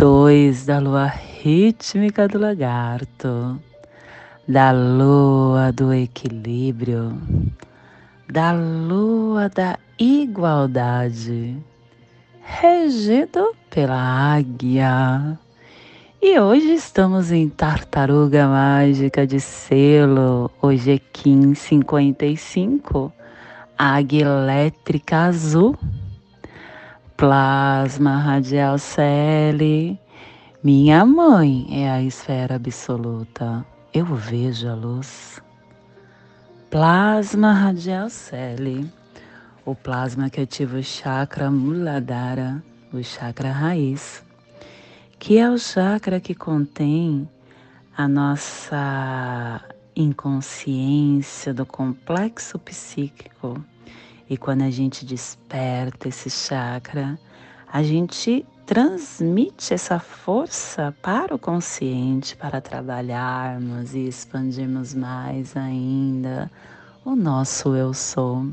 2 da lua rítmica do lagarto, da lua do equilíbrio, da lua da igualdade, regido pela águia. E hoje estamos em Tartaruga Mágica de Selo, hoje é Kim 55, Águia Elétrica Azul plasma radial Celi. Minha mãe é a esfera absoluta. Eu vejo a luz. Plasma radial Celi. O plasma que ativa o chakra Muladhara, o chakra raiz, que é o chakra que contém a nossa inconsciência do complexo psíquico e quando a gente desperta esse chakra, a gente transmite essa força para o consciente para trabalharmos e expandirmos mais ainda o nosso eu sou.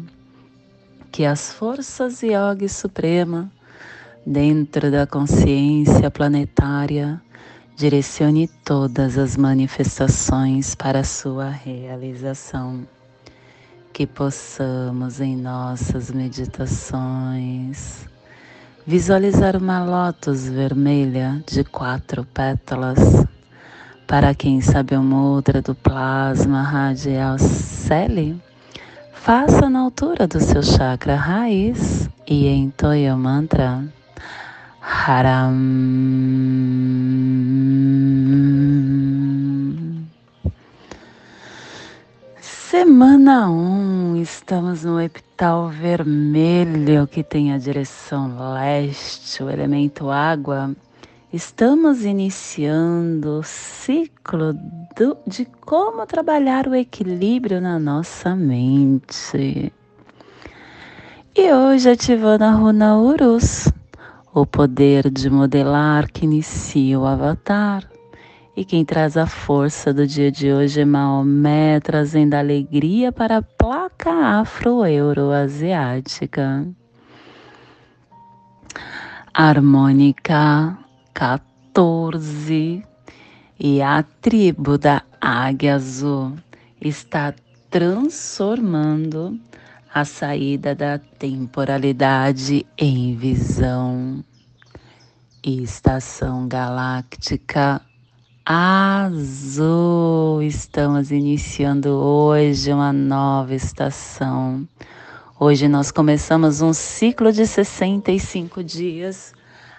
Que as forças Yogi Suprema dentro da consciência planetária direcione todas as manifestações para sua realização que possamos em nossas meditações visualizar uma lótus vermelha de quatro pétalas. Para quem sabe o mudra do plasma radial Celi, faça na altura do seu chakra raiz e entoie o mantra Haram. Semana 1, um, estamos no epital vermelho que tem a direção leste, o elemento água. Estamos iniciando o ciclo do, de como trabalhar o equilíbrio na nossa mente. E hoje ativando a runa Urus, o poder de modelar que inicia o avatar e quem traz a força do dia de hoje é Maomé, trazendo alegria para a placa afro-euroasiática. Harmônica 14 e a tribo da Águia Azul está transformando a saída da temporalidade em visão. Estação galáctica azul. Estamos iniciando hoje uma nova estação. Hoje nós começamos um ciclo de 65 dias,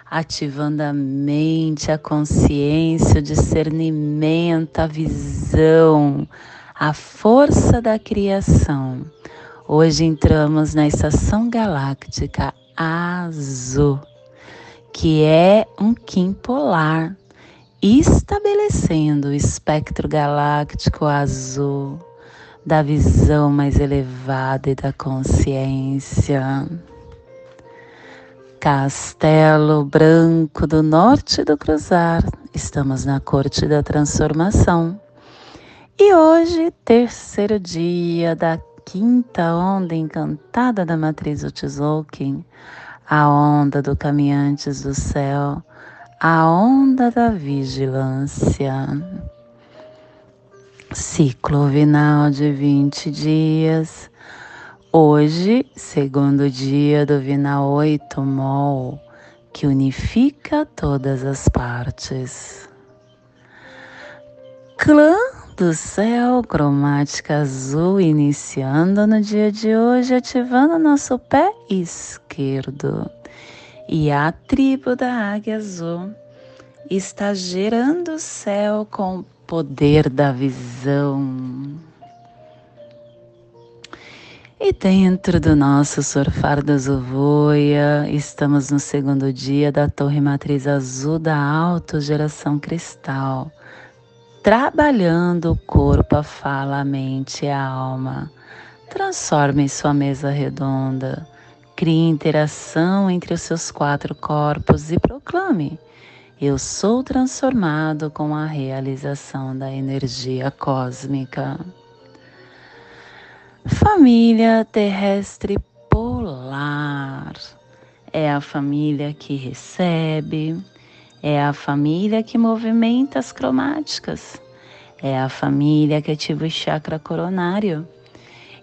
ativando a mente, a consciência, o discernimento, a visão, a força da criação. Hoje entramos na estação galáctica azul, que é um Kim polar estabelecendo o espectro galáctico azul da visão mais elevada e da consciência. Castelo Branco do Norte do Cruzar, estamos na Corte da Transformação. E hoje, terceiro dia da quinta onda encantada da matriz Tzolk'in, a onda do Caminhantes do Céu, a onda da vigilância. Ciclo vinal de 20 dias. Hoje, segundo dia do Vinal 8 Mol, que unifica todas as partes. Clã do céu, cromática azul, iniciando no dia de hoje, ativando nosso pé esquerdo e a tribo da águia azul está gerando o céu com o poder da visão. E dentro do nosso surfar da Zuvoia, estamos no segundo dia da Torre Matriz Azul da Autogeração Cristal, trabalhando o corpo, a fala, a mente e a alma. Transforme sua mesa redonda, crie interação entre os seus quatro corpos e proclame: Eu sou transformado com a realização da energia cósmica. Família terrestre polar é a família que recebe, é a família que movimenta as cromáticas, é a família que ativa o chakra coronário.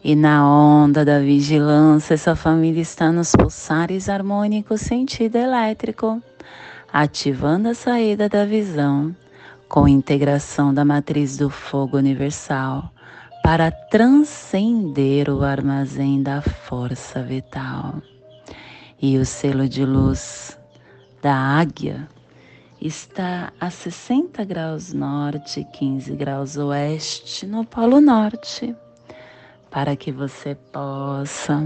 E na onda da vigilância, essa família está nos pulsares harmônicos sentido elétrico, ativando a saída da visão com integração da matriz do fogo universal para transcender o armazém da força vital. E o selo de luz da águia está a 60 graus norte, 15 graus oeste, no Polo Norte, para que você possa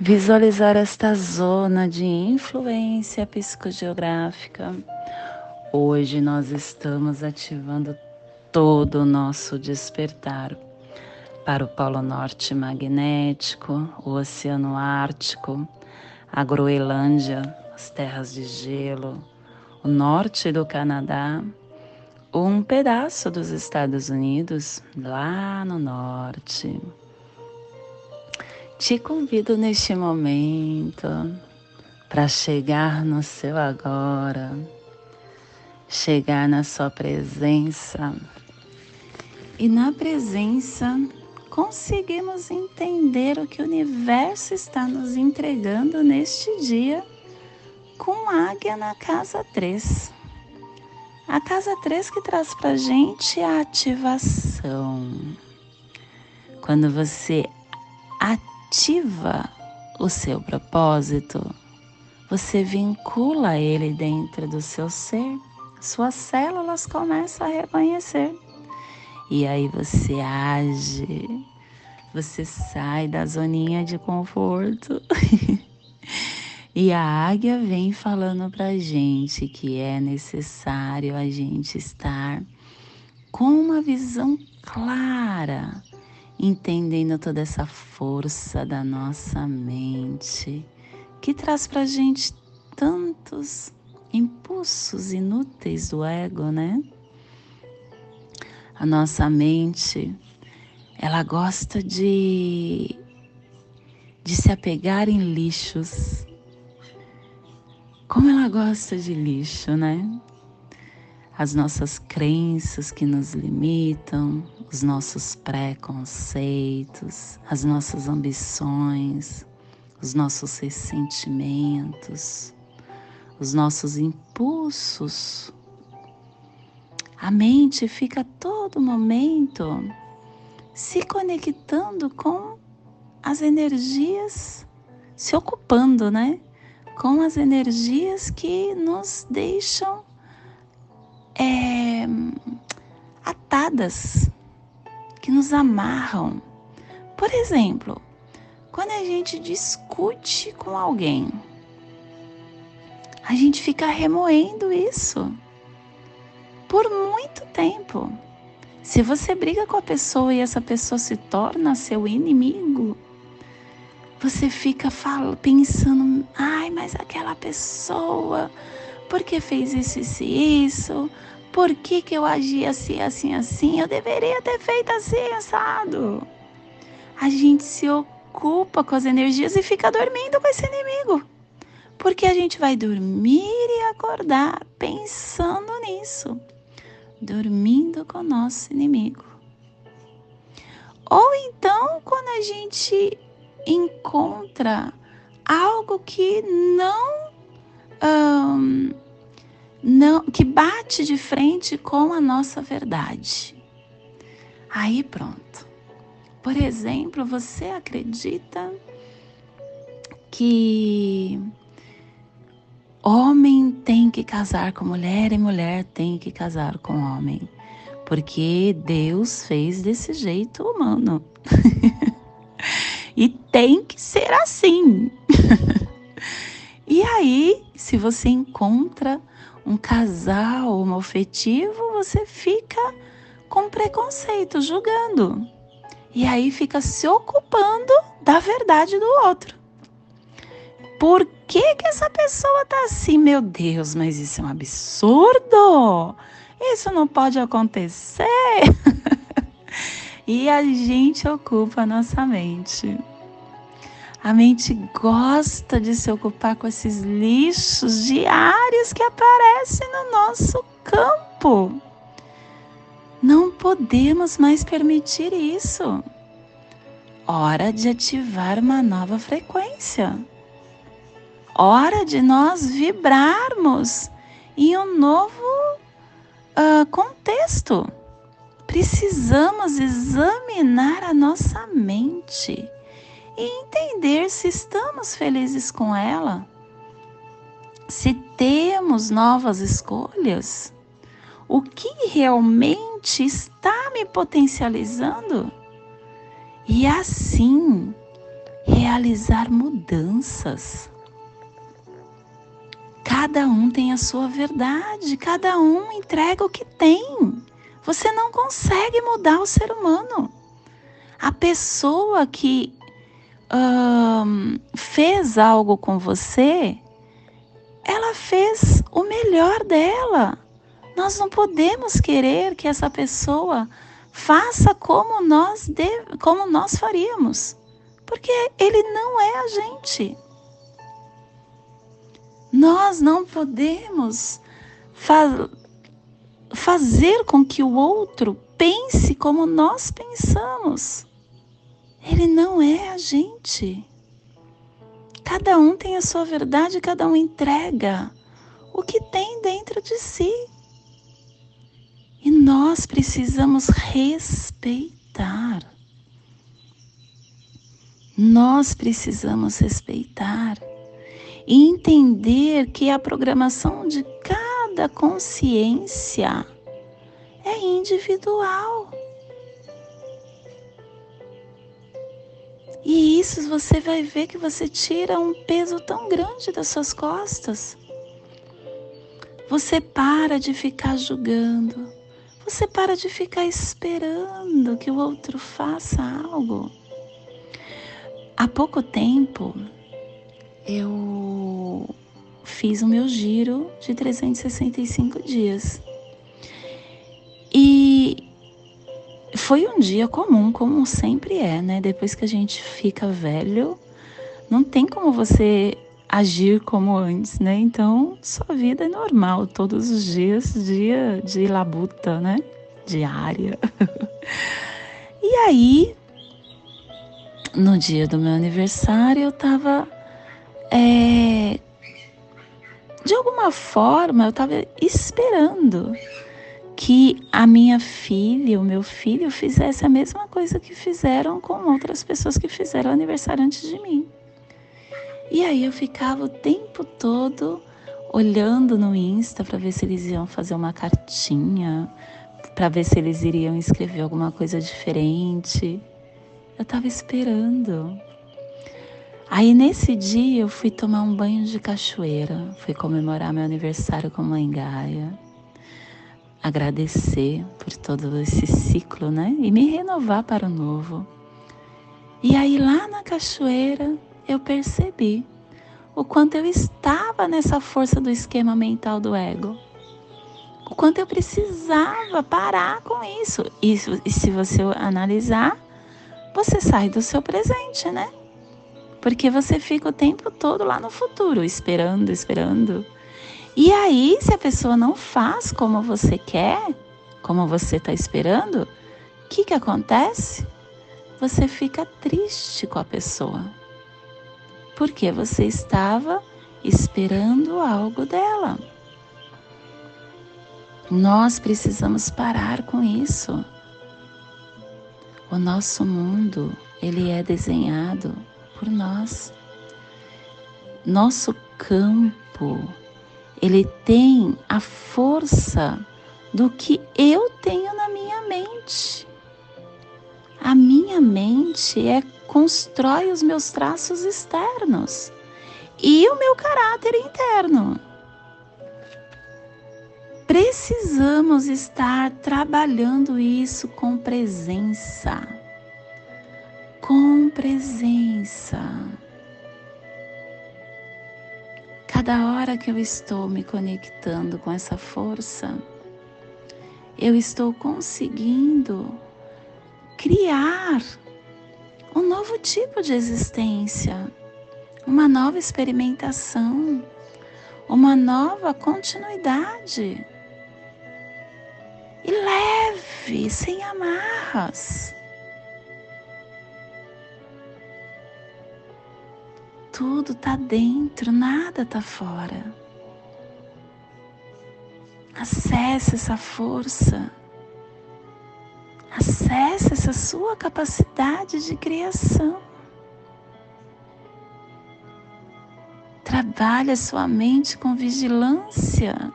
visualizar esta zona de influência psicogeográfica. Hoje nós estamos ativando todo o nosso despertar para o Polo Norte magnético, o Oceano Ártico, a Groenlândia, as terras de gelo, o norte do Canadá, um pedaço dos Estados Unidos, lá no norte. Te convido neste momento para chegar no seu agora, chegar na sua presença e na presença conseguimos entender o que o universo está nos entregando neste dia com Águia na casa 3. A casa 3 que traz para gente a ativação. Quando você ativa o seu propósito, você vincula ele dentro do seu ser, suas células começam a reconhecer e aí você age, você sai da zoninha de conforto. e a águia vem falando pra gente que é necessário a gente estar com uma visão clara, entendendo toda essa força da nossa mente que traz pra gente tantos impulsos inúteis do ego, né? A nossa mente, ela gosta de, de se apegar em lixos. Como ela gosta de lixo, né? As nossas crenças que nos limitam, os nossos preconceitos, as nossas ambições, os nossos ressentimentos, os nossos impulsos a mente fica todo momento se conectando com as energias, se ocupando, né? Com as energias que nos deixam é, atadas, que nos amarram. Por exemplo, quando a gente discute com alguém, a gente fica remoendo isso por muito tempo. Se você briga com a pessoa e essa pessoa se torna seu inimigo, você fica pensando, ai, mas aquela pessoa, por que fez isso, isso e isso? Por que, que eu agi assim, assim, assim? Eu deveria ter feito assim, assado. A gente se ocupa com as energias e fica dormindo com esse inimigo. Porque a gente vai dormir e acordar pensando nisso dormindo com o nosso inimigo. Ou então, quando a gente encontra algo que não, não que bate de frente com a nossa verdade. Aí pronto. Por exemplo, você acredita que Homem tem que casar com mulher e mulher tem que casar com homem, porque Deus fez desse jeito humano. E tem que ser assim. e aí, se você encontra um casal homofetivo, você fica com preconceito, julgando. E aí fica se ocupando da verdade do outro. Por que, que essa pessoa tá assim? Meu Deus, mas isso é um absurdo! Isso não pode acontecer! e a gente ocupa a nossa mente. A mente gosta de se ocupar com esses lixos diários que aparecem no nosso campo. Não podemos mais permitir isso. Hora de ativar uma nova frequência. Hora de nós vibrarmos em um novo uh, contexto. Precisamos examinar a nossa mente e entender se estamos felizes com ela, se temos novas escolhas, o que realmente está me potencializando e assim realizar mudanças. Cada um tem a sua verdade, cada um entrega o que tem. Você não consegue mudar o ser humano. A pessoa que fez algo com você, ela fez o melhor dela. Nós não podemos querer que essa pessoa faça como nós, deve, como nós faríamos, porque ele não é a gente. Nós não podemos fa fazer com que o outro pense como nós pensamos. Ele não é a gente. Cada um tem a sua verdade, cada um entrega o que tem dentro de si. E nós precisamos respeitar. Nós precisamos respeitar e entender que a programação de cada consciência é individual. E isso você vai ver que você tira um peso tão grande das suas costas. Você para de ficar julgando. Você para de ficar esperando que o outro faça algo. Há pouco tempo eu fiz o meu giro de 365 dias. E foi um dia comum, como sempre é, né? Depois que a gente fica velho, não tem como você agir como antes, né? Então, sua vida é normal, todos os dias, dia de labuta, né? Diária. e aí, no dia do meu aniversário, eu tava é, de alguma forma eu estava esperando que a minha filha, o meu filho, fizesse a mesma coisa que fizeram com outras pessoas que fizeram aniversário antes de mim. E aí eu ficava o tempo todo olhando no Insta para ver se eles iam fazer uma cartinha, para ver se eles iriam escrever alguma coisa diferente. Eu estava esperando. Aí nesse dia eu fui tomar um banho de cachoeira, fui comemorar meu aniversário com Mãe Gaia, agradecer por todo esse ciclo, né? E me renovar para o novo. E aí lá na cachoeira eu percebi o quanto eu estava nessa força do esquema mental do ego. O quanto eu precisava parar com isso. Isso e se você analisar, você sai do seu presente, né? Porque você fica o tempo todo lá no futuro, esperando, esperando. E aí, se a pessoa não faz como você quer, como você está esperando, o que, que acontece? Você fica triste com a pessoa. Porque você estava esperando algo dela. Nós precisamos parar com isso. O nosso mundo, ele é desenhado por nós. Nosso campo, ele tem a força do que eu tenho na minha mente. A minha mente é constrói os meus traços externos e o meu caráter interno. Precisamos estar trabalhando isso com presença. Com presença. Cada hora que eu estou me conectando com essa força, eu estou conseguindo criar um novo tipo de existência, uma nova experimentação, uma nova continuidade. E leve, sem amarras. Tudo está dentro, nada está fora. Acesse essa força. Acesse essa sua capacidade de criação. Trabalhe a sua mente com vigilância.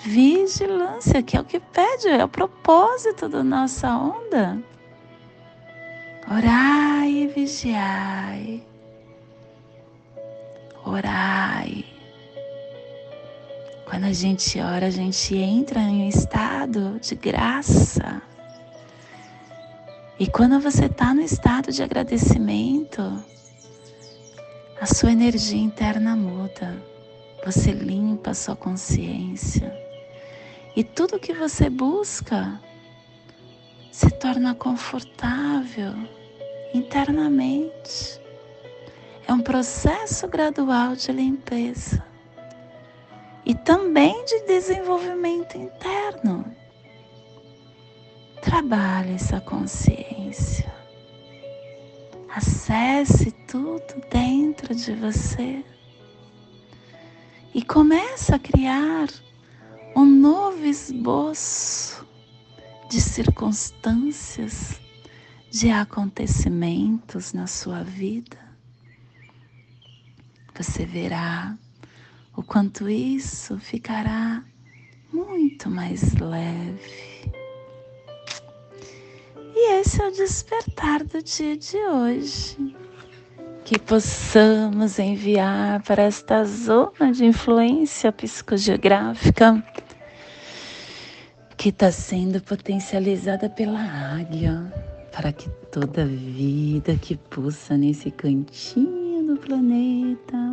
Vigilância, que é o que pede, é o propósito da nossa onda. Orai e vigiai. Orai. Quando a gente ora, a gente entra em um estado de graça. E quando você está no estado de agradecimento, a sua energia interna muda. Você limpa a sua consciência. E tudo que você busca se torna confortável internamente. É um processo gradual de limpeza e também de desenvolvimento interno. Trabalhe essa consciência. Acesse tudo dentro de você e comece a criar um novo esboço de circunstâncias, de acontecimentos na sua vida você verá o quanto isso ficará muito mais leve. E esse é o despertar do dia de hoje. Que possamos enviar para esta zona de influência psicogeográfica que está sendo potencializada pela águia, para que toda vida que pulsa nesse cantinho do planeta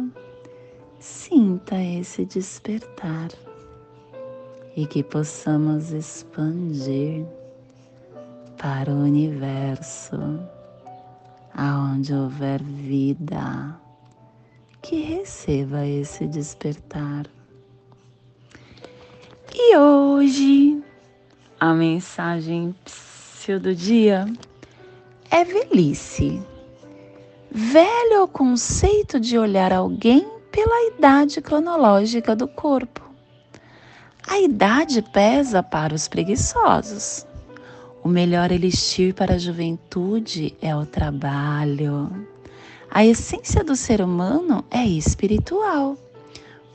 sinta esse despertar e que possamos expandir para o universo, aonde houver vida, que receba esse despertar. E hoje a mensagem do dia é velhice. Velho conceito de olhar alguém pela idade cronológica do corpo. A idade pesa para os preguiçosos. O melhor elixir para a juventude é o trabalho. A essência do ser humano é espiritual.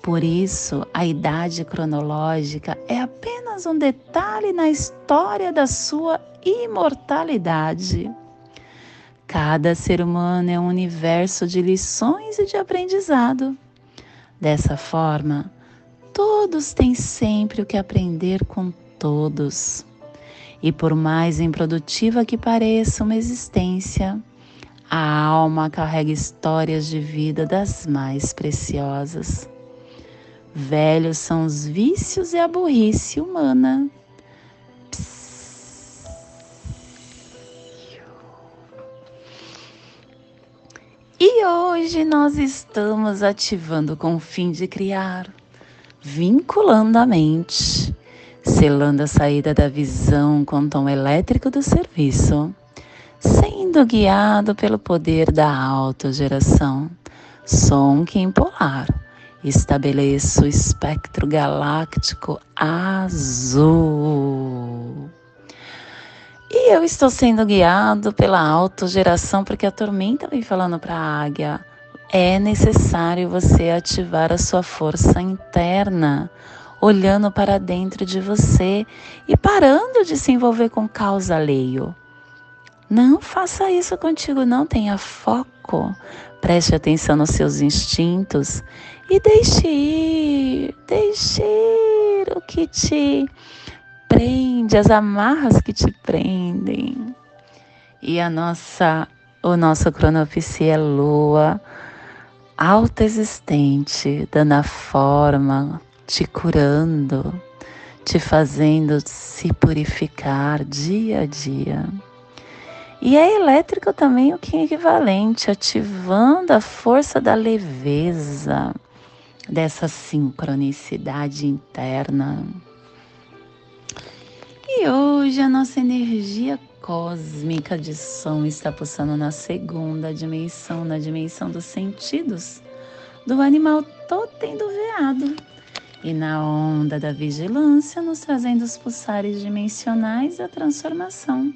Por isso, a idade cronológica é apenas um detalhe na história da sua imortalidade. Cada ser humano é um universo de lições e de aprendizado. Dessa forma, todos têm sempre o que aprender com todos. E por mais improdutiva que pareça uma existência, a alma carrega histórias de vida das mais preciosas. Velhos são os vícios e a burrice humana. E hoje nós estamos ativando com o fim de criar, vinculando a mente, selando a saída da visão com o tom elétrico do serviço, sendo guiado pelo poder da autogeração. Som Kim Polar. Estabeleço o espectro galáctico azul. E eu estou sendo guiado pela autogeração, porque a tormenta vem falando para a águia: é necessário você ativar a sua força interna, olhando para dentro de você e parando de se envolver com causa alheio. Não faça isso contigo, não. Tenha foco. Preste atenção nos seus instintos e deixe ir, deixe ir o que te prende, as amarras que te prendem. E a nossa, o nosso cronopsia é lua alta existente, dando a forma, te curando, te fazendo se purificar dia a dia. E é elétrico também o que é equivalente, ativando a força da leveza, dessa sincronicidade interna. E hoje a nossa energia cósmica de som está pulsando na segunda dimensão, na dimensão dos sentidos, do animal totem do veado. E na onda da vigilância, nos trazendo os pulsares dimensionais da transformação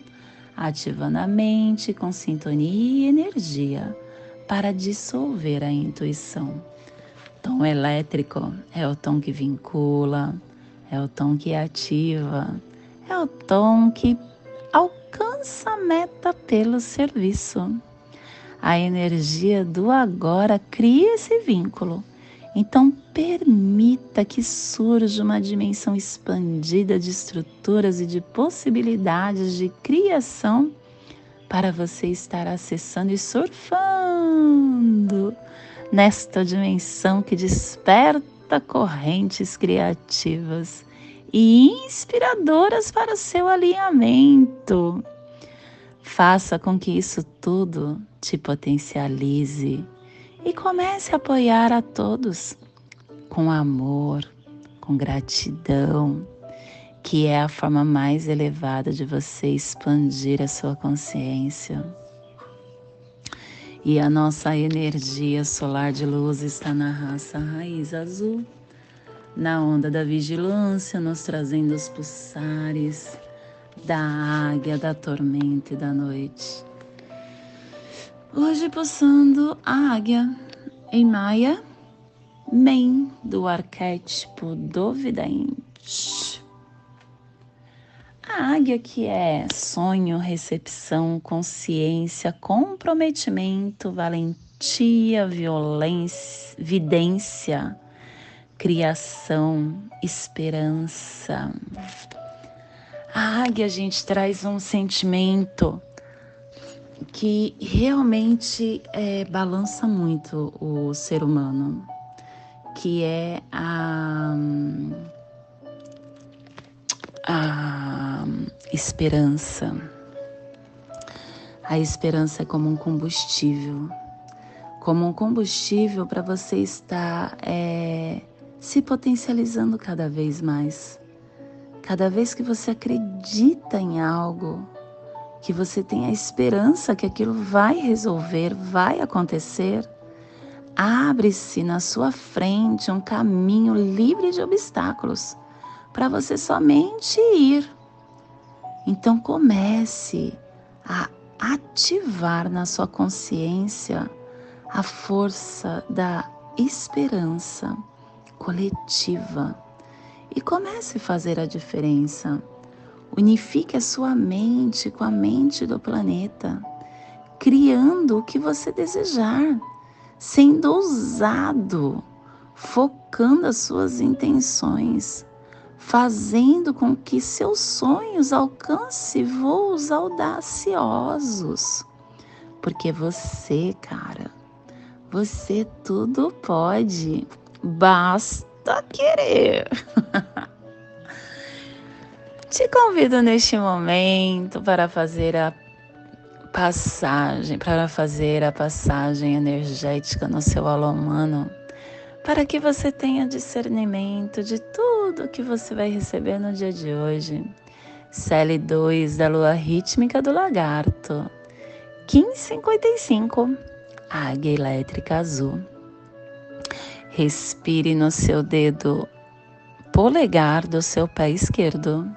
ativando a mente com sintonia e energia para dissolver a intuição. Tom elétrico é o tom que vincula, é o tom que ativa, é o tom que alcança a meta pelo serviço. A energia do agora cria esse vínculo então, permita que surja uma dimensão expandida de estruturas e de possibilidades de criação para você estar acessando e surfando nesta dimensão que desperta correntes criativas e inspiradoras para o seu alinhamento. Faça com que isso tudo te potencialize e comece a apoiar a todos com amor, com gratidão, que é a forma mais elevada de você expandir a sua consciência. E a nossa energia solar de luz está na raça raiz azul, na onda da vigilância, nos trazendo os pulsares da águia, da tormenta e da noite. Hoje pulsando a águia em Maia, Men do arquétipo do Vidente. A águia que é sonho, recepção, consciência, comprometimento, valentia, violência, vidência, criação, esperança. A águia, gente traz um sentimento que realmente é, balança muito o ser humano, que é a, a esperança. A esperança é como um combustível, como um combustível para você estar é, se potencializando cada vez mais. Cada vez que você acredita em algo, que você tenha esperança que aquilo vai resolver, vai acontecer. Abre-se na sua frente um caminho livre de obstáculos para você somente ir. Então comece a ativar na sua consciência a força da esperança coletiva e comece a fazer a diferença. Unifique a sua mente com a mente do planeta, criando o que você desejar, sendo ousado, focando as suas intenções, fazendo com que seus sonhos alcancem voos audaciosos. Porque você, cara, você tudo pode, basta querer. Te convido neste momento para fazer a passagem, para fazer a passagem energética no seu alô humano, para que você tenha discernimento de tudo que você vai receber no dia de hoje. CL2 da lua rítmica do lagarto, 1555, águia elétrica azul. Respire no seu dedo polegar do seu pé esquerdo.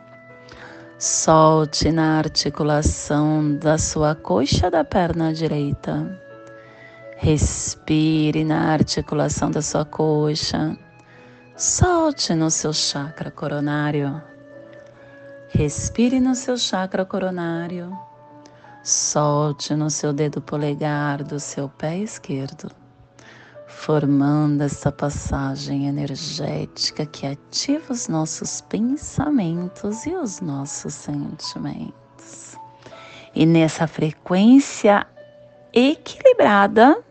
Solte na articulação da sua coxa da perna direita. Respire na articulação da sua coxa. Solte no seu chakra coronário. Respire no seu chakra coronário. Solte no seu dedo polegar do seu pé esquerdo, formando essa passagem energética que ativa os nossos pensamentos e os nossos sentimentos. E nessa frequência equilibrada,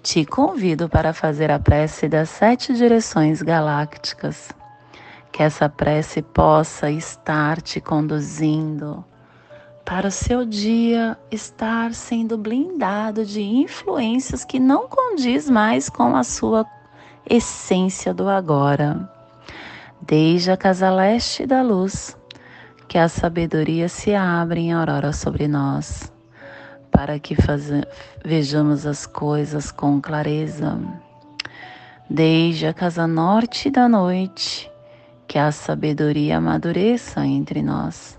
te convido para fazer a prece das sete direções galácticas. Que essa prece possa estar te conduzindo para o seu dia estar sendo blindado de influências que não condiz mais com a sua essência do agora. Desde a casa leste da luz, que a sabedoria se abre em aurora sobre nós, para que vejamos as coisas com clareza. Desde a casa norte da noite, que a sabedoria amadureça entre nós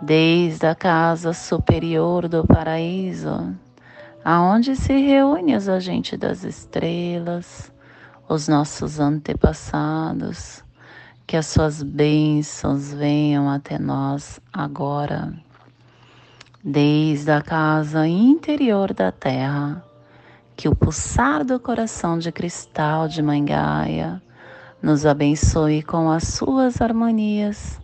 desde a casa superior do paraíso, aonde se reúne os agentes das estrelas, os nossos antepassados, que as suas bênçãos venham até nós agora. Desde a casa interior da terra, que o pulsar do coração de cristal de Mangaia nos abençoe com as suas harmonias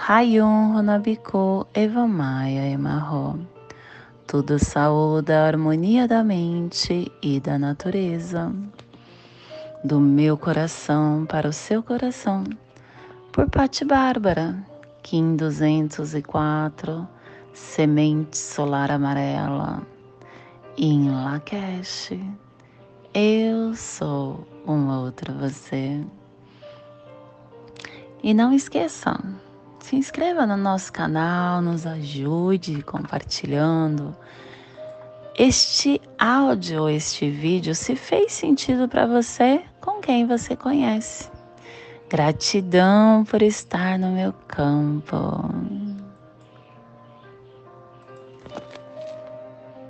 Rayon Runabiku Evamaya Emarro. Tudo saúde a harmonia da mente e da natureza. Do meu coração para o seu coração. Por Pati Bárbara, Kim 204, Semente Solar Amarela. Em Lakesh, eu sou um outro você. E não esqueçam, se inscreva no nosso canal, nos ajude compartilhando. Este áudio, este vídeo, se fez sentido para você com quem você conhece. Gratidão por estar no meu campo.